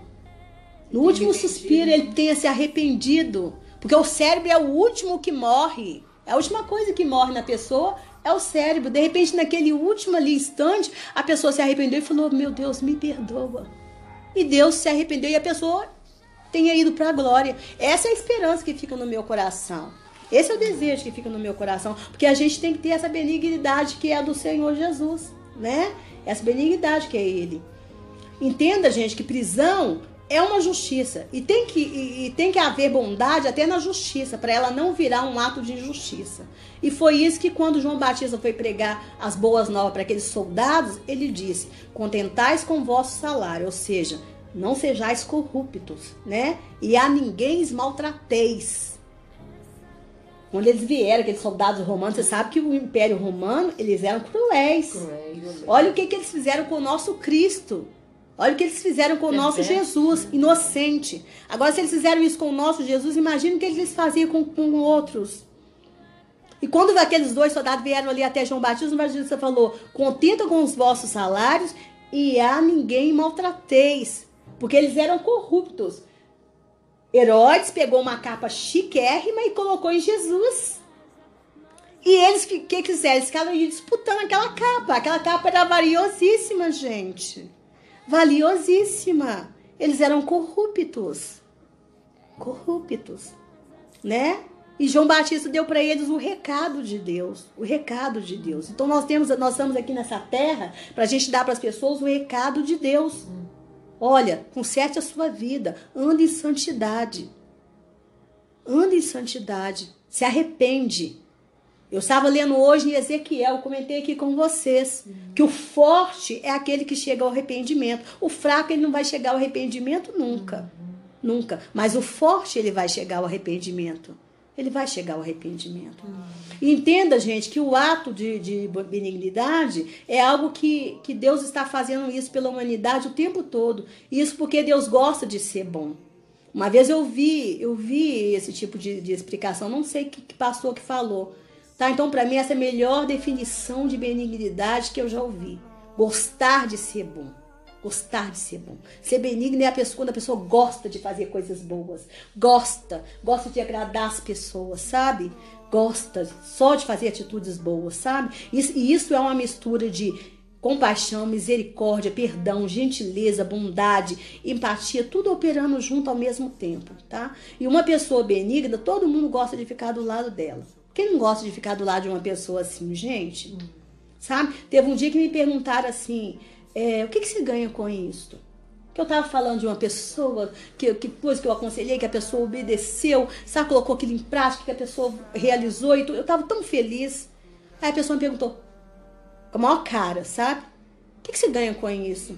no último suspiro, ele tenha se arrependido. Porque o cérebro é o último que morre. É a última coisa que morre na pessoa é o cérebro. De repente, naquele último ali instante, a pessoa se arrependeu e falou: Meu Deus, me perdoa. E Deus se arrependeu e a pessoa tenha ido para a glória. Essa é a esperança que fica no meu coração. Esse é o desejo que fica no meu coração, porque a gente tem que ter essa benignidade que é a do Senhor Jesus, né? Essa benignidade que é ele. Entenda, gente, que prisão é uma justiça e tem que, e, e tem que haver bondade até na justiça, para ela não virar um ato de injustiça. E foi isso que quando João Batista foi pregar as boas novas para aqueles soldados, ele disse: "Contentais com vosso salário", ou seja, não sejais corruptos, né? E a ninguém os maltrateis. Quando eles vieram, aqueles soldados romanos, você sabe que o Império Romano, eles eram cruéis. Cruéis. Olha o que, que eles fizeram com o nosso Cristo. Olha o que eles fizeram com o nosso Jesus, inocente. Agora, se eles fizeram isso com o nosso Jesus, imagina o que eles faziam com, com outros. E quando aqueles dois soldados vieram ali até João Batista, o Batista falou: contenta com os vossos salários e a ninguém maltrateis. Porque eles eram corruptos. Herodes pegou uma capa chiquérrima e colocou em Jesus. E eles que, que quiseram, eles ficaram disputando aquela capa. Aquela capa era valiosíssima, gente. Valiosíssima. Eles eram corruptos. Corruptos. Né? E João Batista deu para eles o recado de Deus, o recado de Deus. Então nós temos, nós estamos aqui nessa terra para a gente dar para as pessoas o recado de Deus. Olha, conserte a sua vida, ande em santidade. Ande em santidade, se arrepende. Eu estava lendo hoje em Ezequiel, comentei aqui com vocês, que o forte é aquele que chega ao arrependimento. O fraco ele não vai chegar ao arrependimento nunca. Nunca. Mas o forte ele vai chegar ao arrependimento ele vai chegar ao arrependimento. Uhum. Entenda, gente, que o ato de, de, benignidade é algo que, que Deus está fazendo isso pela humanidade o tempo todo. Isso porque Deus gosta de ser bom. Uma vez eu vi, eu vi esse tipo de, de explicação, não sei que, que pastor que falou. Tá? Então, para mim, essa é a melhor definição de benignidade que eu já ouvi. Gostar de ser bom. Gostar de ser bom. Ser benigno é a pessoa quando a pessoa gosta de fazer coisas boas. Gosta. Gosta de agradar as pessoas, sabe? Gosta só de fazer atitudes boas, sabe? E isso é uma mistura de compaixão, misericórdia, perdão, gentileza, bondade, empatia, tudo operando junto ao mesmo tempo, tá? E uma pessoa benigna, todo mundo gosta de ficar do lado dela. Quem não gosta de ficar do lado de uma pessoa assim, gente? Sabe? Teve um dia que me perguntaram assim, é, o que, que você ganha com isso? Que eu estava falando de uma pessoa que, que depois que eu aconselhei, que a pessoa obedeceu, sabe, colocou aquilo em prática, que a pessoa realizou e tudo. Eu estava tão feliz. Aí a pessoa me perguntou, com a maior cara, sabe? O que, que você ganha com isso?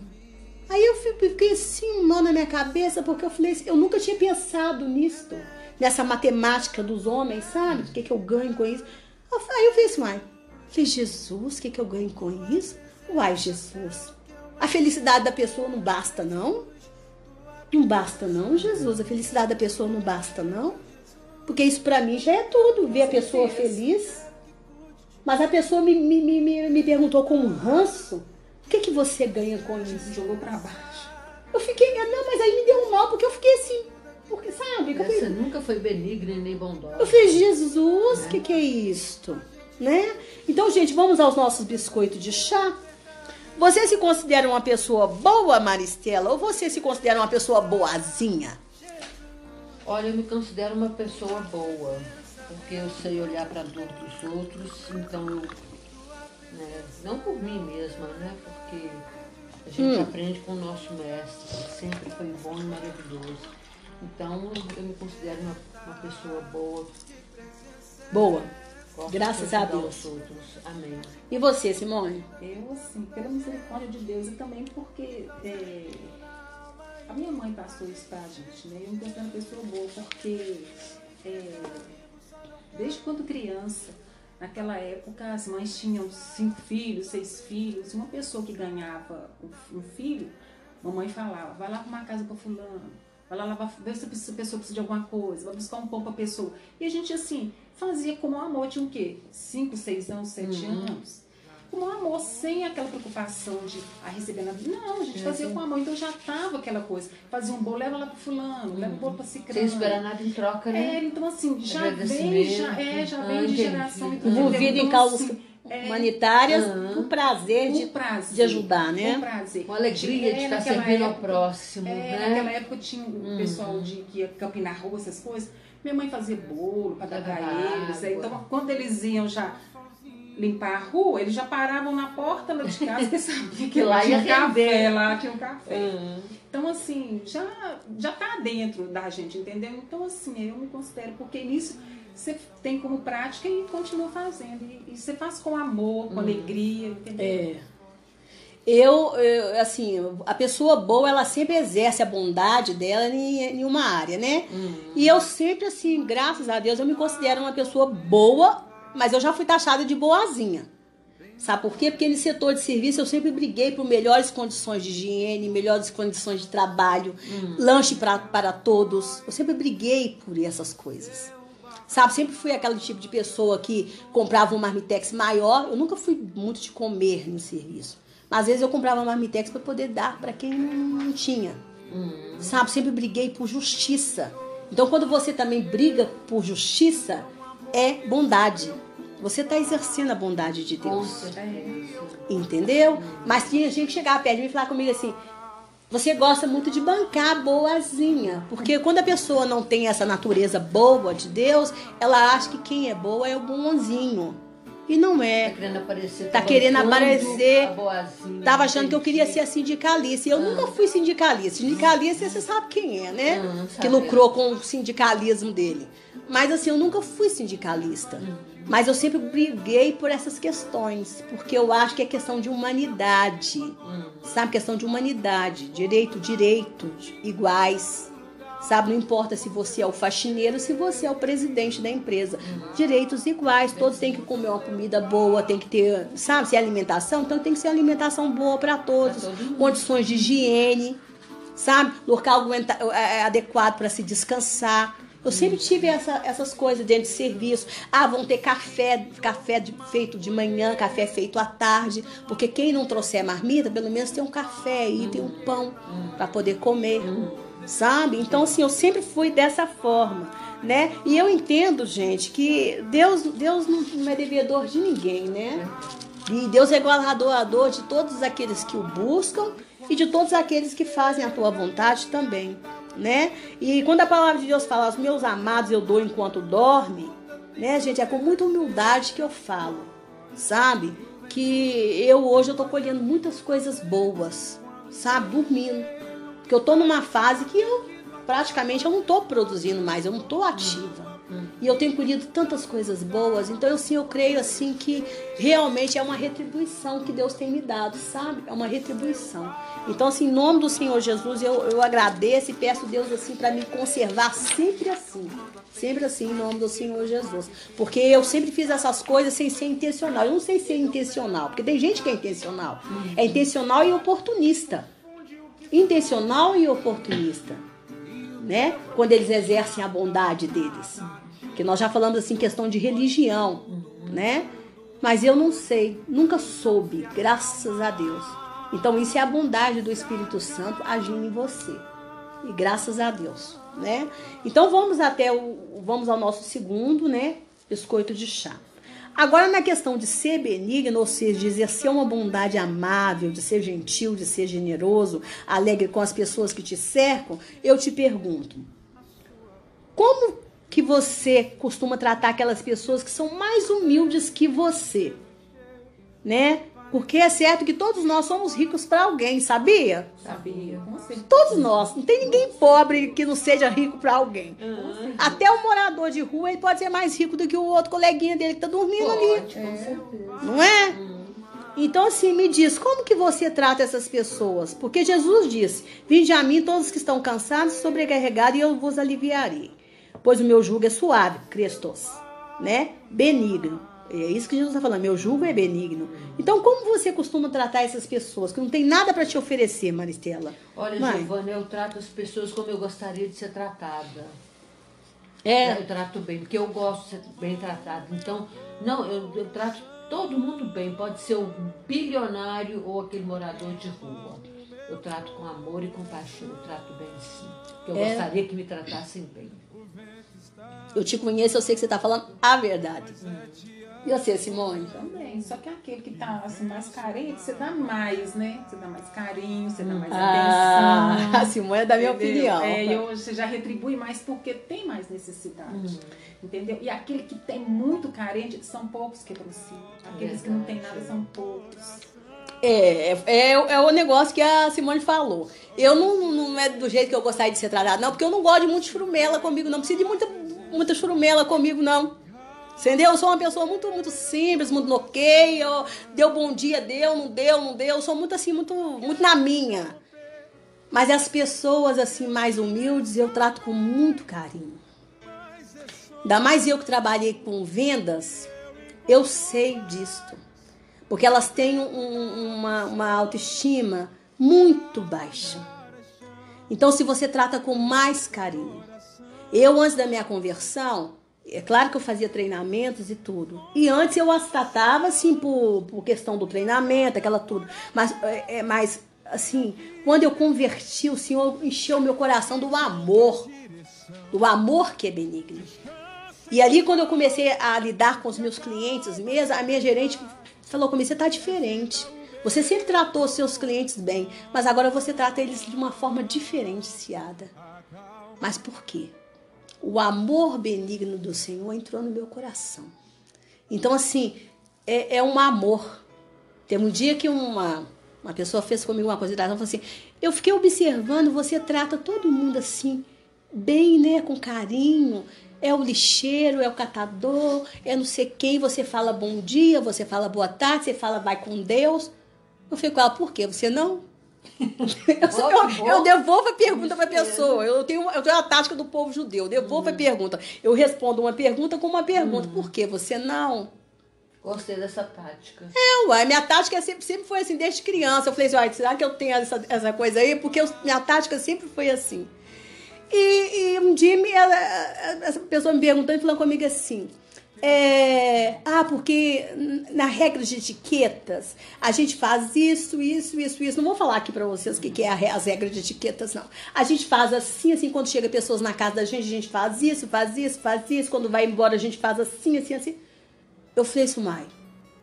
Aí eu fiquei assim, mal na minha cabeça, porque eu falei assim, eu nunca tinha pensado nisso, nessa matemática dos homens, sabe? O que, que eu ganho com isso? Aí eu fiz, mãe, falei, Jesus, o que, que eu ganho com isso? Uai, Jesus, a felicidade da pessoa não basta, não? Não basta, não, Jesus. A felicidade da pessoa não basta, não? Porque isso para mim já é tudo, ver a pessoa feliz. Mas a pessoa me, me, me, me perguntou com um ranço: o que, que você ganha com isso? Jogou pra baixo. Eu fiquei, não, mas aí me deu um mal, porque eu fiquei assim. Porque, sabe? Você falei, nunca foi benigna nem bondosa. Eu falei, Jesus, o né? que, que é isto? Né? Então, gente, vamos aos nossos biscoitos de chá. Você se considera uma pessoa boa, Maristela, ou você se considera uma pessoa boazinha? Olha, eu me considero uma pessoa boa, porque eu sei olhar para a dor dos outros, então, né, não por mim mesma, né, porque a gente hum. aprende com o nosso mestre, que sempre foi bom e maravilhoso. Então, eu me considero uma, uma pessoa boa. Boa. Graças a Deus. Amém. E você, Simone? Eu, assim, pela misericórdia de Deus e também porque é, a minha mãe passou isso pra gente, né? Eu me considero uma pessoa boa porque é, desde quando criança, naquela época, as mães tinham cinco filhos, seis filhos. Uma pessoa que ganhava um filho, mamãe falava, vai lá para uma casa para fulano vai lá lavar, ver se a pessoa precisa de alguma coisa, vai buscar um pão pra pessoa. E a gente, assim, fazia como amor, tinha o quê? Cinco, seis anos, sete uhum. anos. Com amor, sem aquela preocupação de a ah, receber nada. Não, a gente é, fazia com amor. Então já tava aquela coisa. Fazia um bolo, leva lá pro fulano, uhum. leva um bolo pra ciclano. Sem esperar nada em troca, né? É, então assim, já vem, já, é, já vem ah, de geração. Envolvido em causas assim, é, humanitárias uhum. com prazer, de, prazer de ajudar, né? Com prazer. Com alegria de estar servindo época, ao próximo. É, né? Naquela época tinha o uhum. pessoal de, que ia campinar rua, essas coisas. Minha mãe fazia bolo para dar para eles. Então, quando eles iam já limpar a rua, eles já paravam na porta lá de casa que sabia que lá tinha um café, lá tinha um café. Uhum. Então, assim, já, já tá dentro da gente, entendeu? Então, assim, eu me considero, porque nisso você tem como prática e continua fazendo. E, e você faz com amor, com uhum. alegria, entendeu? É. Eu, eu, assim, a pessoa boa, ela sempre exerce a bondade dela em, em uma área, né? Uhum. E eu sempre, assim, graças a Deus, eu me considero uma pessoa boa, mas eu já fui taxada de boazinha. Sabe por quê? Porque no setor de serviço eu sempre briguei por melhores condições de higiene, melhores condições de trabalho, uhum. lanche pra, para todos. Eu sempre briguei por essas coisas. Sabe, sempre fui aquele tipo de pessoa que comprava um marmitex maior. Eu nunca fui muito de comer no serviço. Mas às vezes eu comprava um marmitex para poder dar para quem não tinha. Uhum. Sabe, sempre briguei por justiça. Então quando você também briga por justiça, é bondade. você está exercendo a bondade de Deus. Entendeu? Mas tinha gente que chegava perto de mim e falava comigo assim: você gosta muito de bancar boazinha. Porque quando a pessoa não tem essa natureza boa de Deus, ela acha que quem é boa é o bonzinho. E não Tá é. querendo aparecer. Tá querendo bancando aparecer. Tava achando que eu queria ser sindicalista. E eu nunca fui sindicalista. Sindicalista, você sabe quem é, né? Hum, que lucrou com o sindicalismo dele. Mas assim, eu nunca fui sindicalista. Mas eu sempre briguei por essas questões. Porque eu acho que é questão de humanidade. Hum. Sabe? Questão de humanidade. Direito, direitos iguais. Sabe? Não importa se você é o faxineiro, se você é o presidente da empresa. Direitos iguais. Todos têm que comer uma comida boa, tem que ter, sabe? Se é alimentação, então tem que ser alimentação boa para todos. Todo. Condições de higiene, sabe? Local aguenta- é, adequado para se descansar. Eu sempre tive essa- essas coisas dentro de serviço. Ah, vão ter café, café de- feito de manhã, café feito à tarde. Porque quem não trouxer marmita, pelo menos tem um café aí, tem um pão para poder comer. Sabe? Então, assim, eu sempre fui dessa forma, né? E eu entendo, gente, que Deus, Deus não é devedor de ninguém, né? E Deus é galardoador de todos aqueles que o buscam e de todos aqueles que fazem a tua vontade também, né? E quando a palavra de Deus fala, os meus amados eu dou enquanto dorme, né, gente, é com muita humildade que eu falo, sabe? Que eu hoje eu tô colhendo muitas coisas boas, sabe? Dormindo. Porque eu tô numa fase que eu praticamente eu não tô produzindo mais, eu não tô ativa. E eu tenho colhido tantas coisas boas, então eu sim, eu creio assim que realmente é uma retribuição que Deus tem me dado, sabe? É uma retribuição. Então, assim, em nome do Senhor Jesus, eu, eu agradeço e peço a Deus assim para me conservar sempre assim. Sempre assim, em nome do Senhor Jesus. Porque eu sempre fiz essas coisas sem ser intencional. Eu não sei ser intencional, porque tem gente que é intencional. É intencional e oportunista. Intencional e oportunista né? Quando eles exercem a bondade deles. Que nós já falamos assim questão de religião, né? Mas eu não sei, nunca soube, graças a Deus. Então isso é a bondade do Espírito Santo agindo em você. E graças a Deus, né? Então vamos até o vamos ao nosso segundo, né? Biscoito de chá. Agora, na questão de ser benigno, ou seja, de exercer uma bondade amável, de ser gentil, de ser generoso, alegre com as pessoas que te cercam, eu te pergunto: como que você costuma tratar aquelas pessoas que são mais humildes que você? Né? Porque é certo que todos nós somos ricos para alguém, sabia? Sabia, com certeza. Todos nós. Não tem ninguém pobre que não seja rico para alguém. Até o morador de rua ele pode ser mais rico do que o outro coleguinha dele que tá dormindo ali. Pode, com certeza. Não é? Então, assim, me diz, como que você trata essas pessoas? Porque Jesus disse: Vinde a mim todos que estão cansados e sobrecarregados, e eu vos aliviarei. Pois o meu jugo é suave, Crestos, né? Benigno. É isso que Jesus está falando, meu jugo é benigno. Então, como você costuma tratar essas pessoas que não tem nada para te oferecer, Maristela? Olha, Mãe. Giovana, eu trato as pessoas como eu gostaria de ser tratada. É, Eu trato bem, porque eu gosto de ser bem tratada. Então, não, eu, eu trato todo mundo bem. Pode ser o bilionário ou aquele morador de rua. Eu trato com amor e compaixão. Eu trato bem sim. Porque eu É. gostaria que me tratassem bem. Eu te conheço, eu sei que você está falando a verdade. E você, Simone? Também. Só que aquele que tá assim, mais carente, você dá mais, né? Você dá mais carinho, você dá mais Ah, atenção. a Simone é da minha Entendeu? opinião. É, e hoje você já retribui mais porque tem mais necessidade. Entendeu? E aquele que tem muito carente são poucos que aproximam. Aqueles que não têm nada são poucos. É, é, é o negócio que a Simone falou. Eu não, não é do jeito que eu gostaria de ser tratada, não, porque eu não gosto de muito churumela comigo, não. Precisa de muita, muita churumela comigo, não. Entendeu? Eu sou uma pessoa muito, muito simples, muito eu- Deu bom dia, deu, não deu, não deu. Eu sou muito assim, muito, muito na minha. Mas as pessoas assim mais humildes eu trato com muito carinho. Ainda mais eu que trabalhei com vendas, eu sei disto. Porque elas têm um- uma, uma autoestima muito baixa. Então, se você trata com mais carinho. Eu, antes da minha conversão, é claro que eu fazia treinamentos e tudo. E antes eu as tratava, assim, por, por questão do treinamento, aquela tudo. Mas, é, é, mas, assim, quando eu converti, o Senhor encheu meu coração do amor. Do amor que é benigno. E ali, quando eu comecei a lidar com os meus clientes mesmo, a minha gerente falou comigo: você tá diferente. Você sempre tratou os seus clientes bem, mas agora você trata eles de uma forma diferenciada. Mas por quê? O amor benigno do Senhor entrou no meu coração. Então, assim, é, é um amor. Tem um dia que uma, uma pessoa fez comigo uma coisa, ela falou assim: Eu fiquei observando, você trata todo mundo assim, bem, né? Com carinho. É o lixeiro, é o catador, é não sei quem. Você fala bom dia, você fala boa tarde, você fala vai com Deus. Eu com ela, por quê? Você não? eu, eu, eu, devolvo a pergunta para a pessoa. Eu tenho, eu tenho a tática do povo judeu. Eu devolvo a pergunta. Eu respondo uma pergunta com uma pergunta. Por quê? Você não? Gostei dessa tática. É, uai, minha tática é sempre, sempre foi assim, desde criança. Eu falei assim, uai, será que eu tenho essa, essa coisa aí? Porque eu, minha tática sempre foi assim. E, e um dia me, ela, essa pessoa me perguntando e falando comigo assim. É, ah, porque na regra de etiquetas a gente faz isso, isso, isso, isso. Não vou falar aqui para vocês o que, que é a, as regras de etiquetas, não. A gente faz assim, assim, quando chega pessoas na casa da gente, a gente faz isso, faz isso, faz isso. Quando vai embora, a gente faz assim, assim, assim. Eu falei isso, Mai.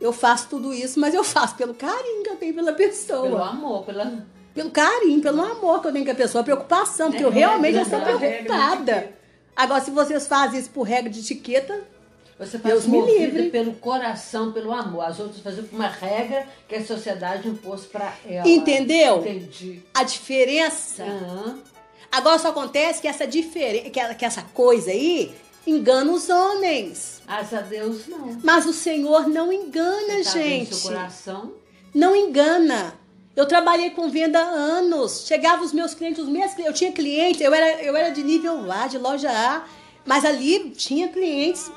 Eu faço tudo isso, mas eu faço pelo carinho que eu tenho pela pessoa. Pelo amor, pela... pelo carinho, pelo amor que eu tenho com a pessoa, preocupação, porque é, eu realmente é, estou preocupada. Agora, se vocês fazem isso por regra de etiqueta, você faz movida pelo coração, pelo amor. As outras fazem por uma regra que a sociedade impôs para ela. Entendeu? Entendi. A diferença. Uhum. Agora só acontece que essa diferença, que, que essa coisa aí engana os homens. Graças a Deus não. Mas o Senhor não engana, tá gente. Seu coração? Não engana. Eu trabalhei com venda há anos. Chegava os meus clientes, os meus eu tinha clientes, eu era, eu era de nível A, de loja A, mas ali tinha clientes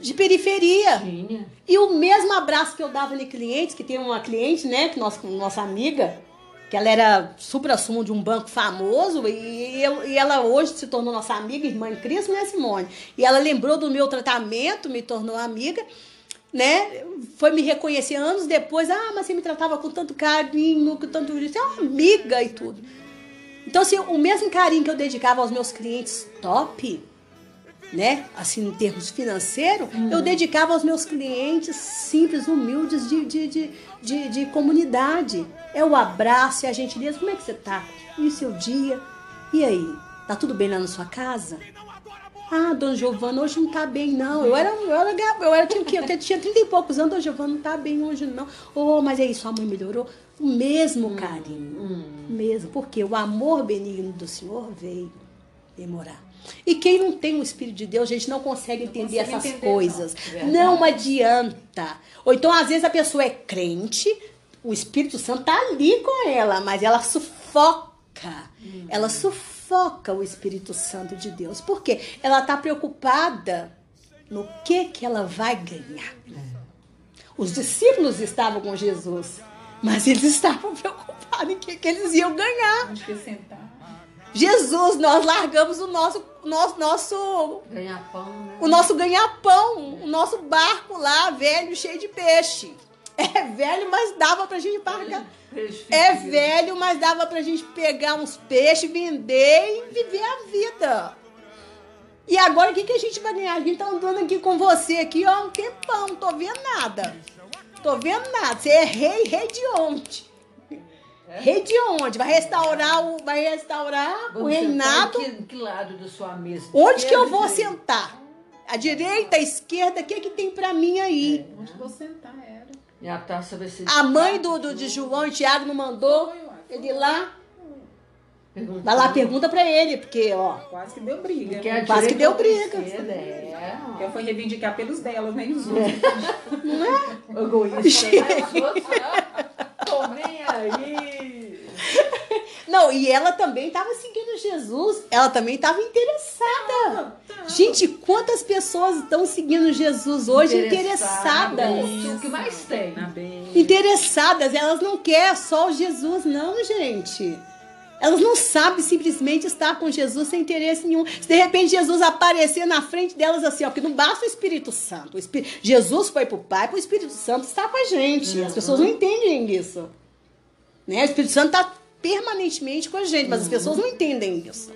de periferia. Tinha. E o mesmo abraço que eu dava ali clientes, que tem uma cliente, né, que nossa, nossa amiga, que ela era supra-sumo de um banco famoso, e, eu, e ela hoje se tornou nossa amiga, irmã em Cristo, né, Simone? E ela lembrou do meu tratamento, me tornou amiga, né? Foi me reconhecer anos depois, ah, mas você me tratava com tanto carinho, com tanto... Você é uma amiga e tudo. Então, assim, o mesmo carinho que eu dedicava aos meus clientes top, né? Assim, em termos financeiros, uhum. eu dedicava aos meus clientes simples, humildes de, de, de, de, de comunidade. É o abraço e a gentileza. Como é que você tá? E o seu dia? E aí? Tá tudo bem lá na sua casa? Ah, Dona Giovana, hoje não tá bem, não. Eu era, eu era, eu era tinha, eu tinha 30 e poucos anos, Dona Giovana não tá bem hoje, não. Oh, mas aí, sua mãe melhorou? O mesmo carinho. Hum. Mesmo. Porque o amor benigno do Senhor veio demorar. E quem não tem o Espírito de Deus, a gente não consegue não entender essas entender, coisas. Não. não adianta. Ou então, às vezes, a pessoa é crente, o Espírito Santo tá ali com ela, mas ela sufoca. Uhum. Ela sufoca o Espírito Santo de Deus. Por quê? Ela tá preocupada no que que ela vai ganhar. É. Os discípulos estavam com Jesus, mas eles estavam preocupados em que, que eles iam ganhar. Onde que sentar? Jesus, nós largamos o nosso nosso nosso ganha-pão, né? o nosso ganha-pão, o nosso barco lá, velho, cheio de peixe. É velho, mas dava pra gente pagar. É velho, mas dava pra gente pegar uns peixes, vender e viver a vida. E agora o que, que a gente vai ganhar? A gente tá andando aqui com você aqui, ó, um tempão, não tô vendo nada. Tô vendo nada. Você é rei, rei de ontem. É? Rei de onde? Vai restaurar o, vai restaurar Vamos o reinado. Que, que lado da sua mesa? Onde que eu vou sentar? A direita, a esquerda, o que, que tem para mim aí? É, onde vou sentar era. E a taça vai ser. A mãe do, do, de João e Tiago não mandou ele lá? Vai lá, pergunta pra ele, porque, ó. Quase que deu briga. Né? Quase que deu briga. É. Eu fui reivindicar pelos delas, nem os outros. Não é? Egoísta. Tô nem aí. Não, e ela também estava seguindo Jesus. Ela também estava interessada. Gente, quantas pessoas estão seguindo Jesus hoje interessadas? O que mais tem? Interessadas. Elas não querem só o Jesus, não, gente. Elas não sabem simplesmente estar com Jesus sem interesse nenhum. Se de repente Jesus aparecer na frente delas assim, ó, porque não basta o Espírito Santo. O Espírito... Jesus foi pro Pai, pro Espírito Santo está com a gente. Uhum. As pessoas não entendem isso. Né? O Espírito Santo está permanentemente com a gente, mas as pessoas não entendem isso.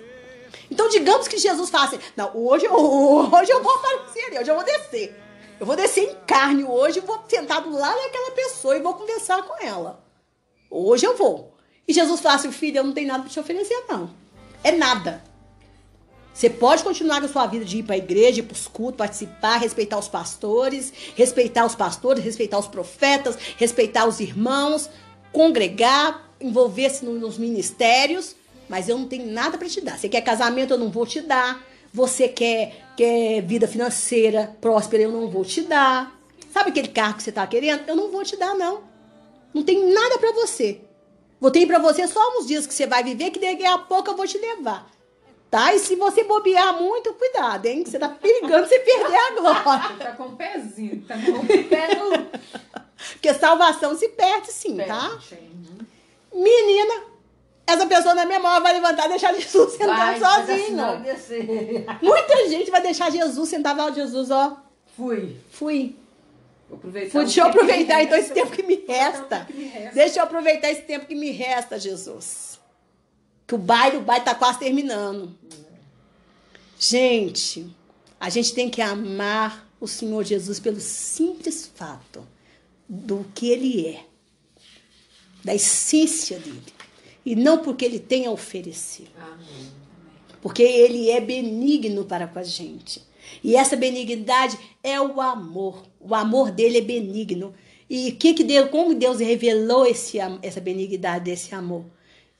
Então, digamos que Jesus fala assim: não, hoje, hoje eu vou aparecer ali, hoje eu vou descer. Eu vou descer em carne hoje, vou sentar do lado daquela pessoa e vou conversar com ela. Hoje eu vou. E Jesus fala assim: filho, eu não tenho nada para te oferecer, não. É nada. Você pode continuar com a sua vida de ir para a igreja, ir para os cultos, participar, respeitar os pastores, respeitar os pastores, respeitar os profetas, respeitar os irmãos, congregar, envolver-se nos ministérios, mas eu não tenho nada para te dar. Você quer casamento, eu não vou te dar. Você quer, quer vida financeira próspera, eu não vou te dar. Sabe aquele carro que você está querendo? Eu não vou te dar, não. Não tem nada para você. Vou ter para você só uns dias que você vai viver, que daqui a pouco eu vou te levar. Tá? E se você bobear muito, cuidado, hein? Você tá perigando você perder a glória. Tá com o pezinho, tá com o pé no... Porque salvação se perde sim, tá? Sim. Menina, essa pessoa na memória vai levantar e deixar Jesus sentado sozinho. Muita gente vai deixar Jesus sentar falar, Jesus, ó, Fui. fui. Aproveitar deixa eu aproveitar então esse tempo que me resta. tempo que me resta. Deixa eu aproveitar esse tempo que me resta, Jesus. Que o baile, o baile tá quase terminando. Gente, a gente tem que amar o Senhor Jesus pelo simples fato do que ele é, da essência dele, e não porque ele tem a oferecer Amém. porque ele é benigno para com a gente. E essa benignidade é o amor. O amor dele é benigno. E que que Deus, como Deus revelou esse, essa benignidade desse amor?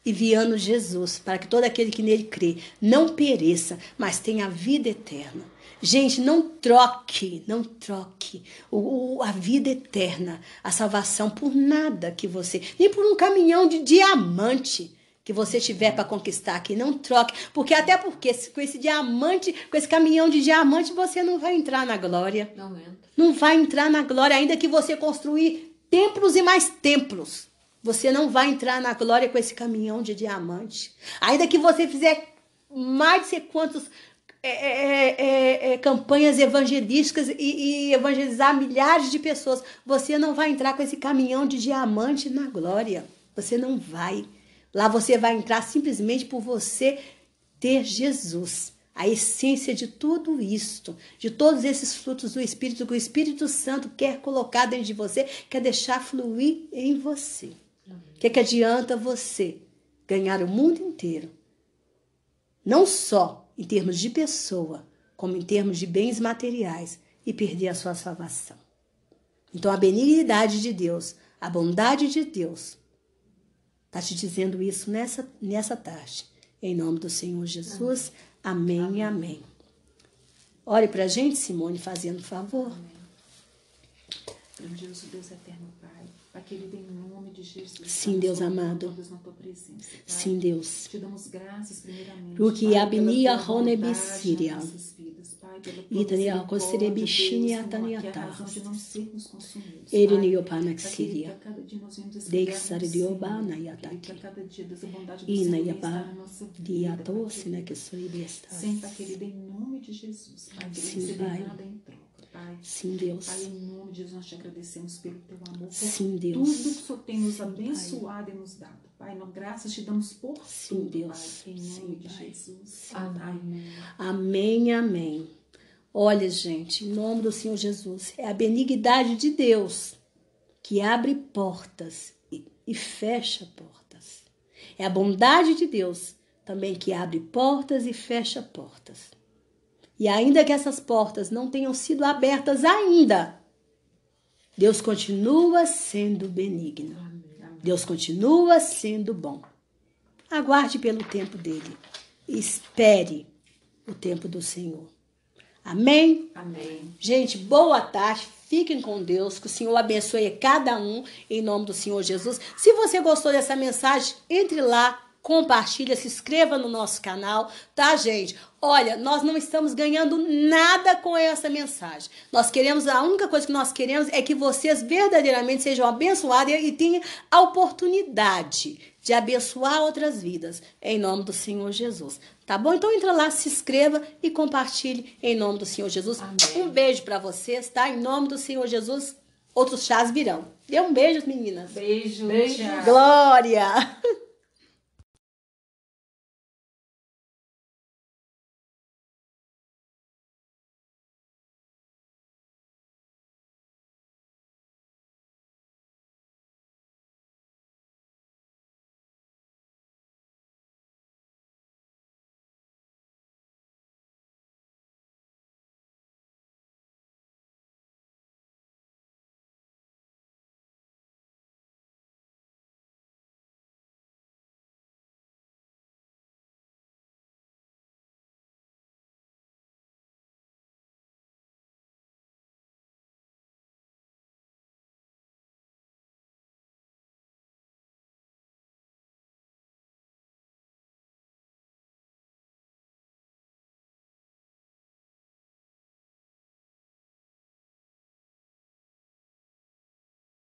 Enviando Jesus para que todo aquele que nele crê não pereça, mas tenha vida eterna. Gente, não troque, não troque o, o- a vida eterna, a salvação por nada que você, nem por um caminhão de diamante que você tiver para conquistar aqui, não troque, porque até porque com esse diamante, com esse caminhão de diamante, você não vai entrar na glória. Não entra. Não vai entrar na glória, ainda que você construir templos e mais templos. Você não vai entrar na glória com esse caminhão de diamante. Ainda que você fizer mais de sei quantos é, é, é, é, campanhas evangelísticas e, e evangelizar milhares de pessoas, você não vai entrar com esse caminhão de diamante na glória. Você não vai. Lá você vai entrar simplesmente por você ter Jesus, a essência de tudo isto, de todos esses frutos do Espírito que o Espírito Santo quer colocar dentro de você, quer deixar fluir em você. O que, que adianta você ganhar o mundo inteiro? Não só em termos de pessoa, como em termos de bens materiais e perder a sua salvação. Então a benignidade de Deus, a bondade de Deus, está te dizendo isso nessa, nessa tarde. Em nome do Senhor Jesus. Amém e amém. Olhe para a gente, Simone, fazendo favor. Grandioso Deus eterno, Pai. Em nome de Jesus. Sim, Deus amado. presença. Pai. Sim, Deus. Te damos graças, primeiramente. Porque abnia pela tua rone bondade bisiria. nas nossas vidas, Pai, pela tua Itania misericórdia, kosere bishini Deus, atania que é a razão tahas. de não sermos consumidos. Ele Pai. ni Pai, opanaxiria. querido, que a cada dia nós vemos esse Deixare lugar no de obana Senhor. e Querido, ataki. que a cada dia dessa bondade do Ina Senhor ya está ba na nossa vida. dia Pai, tosse, né, querido. que sou ibestas. Sim, Pai querido, em nome de Jesus. Sim, Pai. Pai. Sim, Deus. Pai, em nome de Jesus, nós te agradecemos pelo teu amor. Por Sim, tudo Deus. que o Senhor tem nos abençoado e nos dado. Pai, nós graças te damos por Sim, tudo, Deus. Pai. Em Sim, nome de Pai. Jesus. Amém. Amém, amém. Olha, gente, em nome do Senhor Jesus, é a benignidade de Deus que abre portas e, e fecha portas. É a bondade de Deus também que abre portas e fecha portas. E ainda que essas portas não tenham sido abertas ainda, Deus continua sendo benigno. Deus continua sendo bom. Aguarde pelo tempo dele. Espere o tempo do Senhor. Amém? Amém. Gente, boa tarde. Fiquem com Deus. Que o Senhor abençoe cada um em nome do Senhor Jesus. Se você gostou dessa mensagem, entre lá, compartilha, se inscreva no nosso canal, tá, gente? Olha, nós não estamos ganhando nada com essa mensagem. Nós queremos, a única coisa que nós queremos é que vocês verdadeiramente sejam abençoados e tenham a oportunidade de abençoar outras vidas, em nome do Senhor Jesus. Tá bom? Então entra lá, se inscreva e compartilhe em nome do Senhor Jesus. Amém. Um beijo para vocês, tá? Em nome do Senhor Jesus, outros chás virão. Dê um beijo, meninas. Beijo. Beijo. tchau. Glória!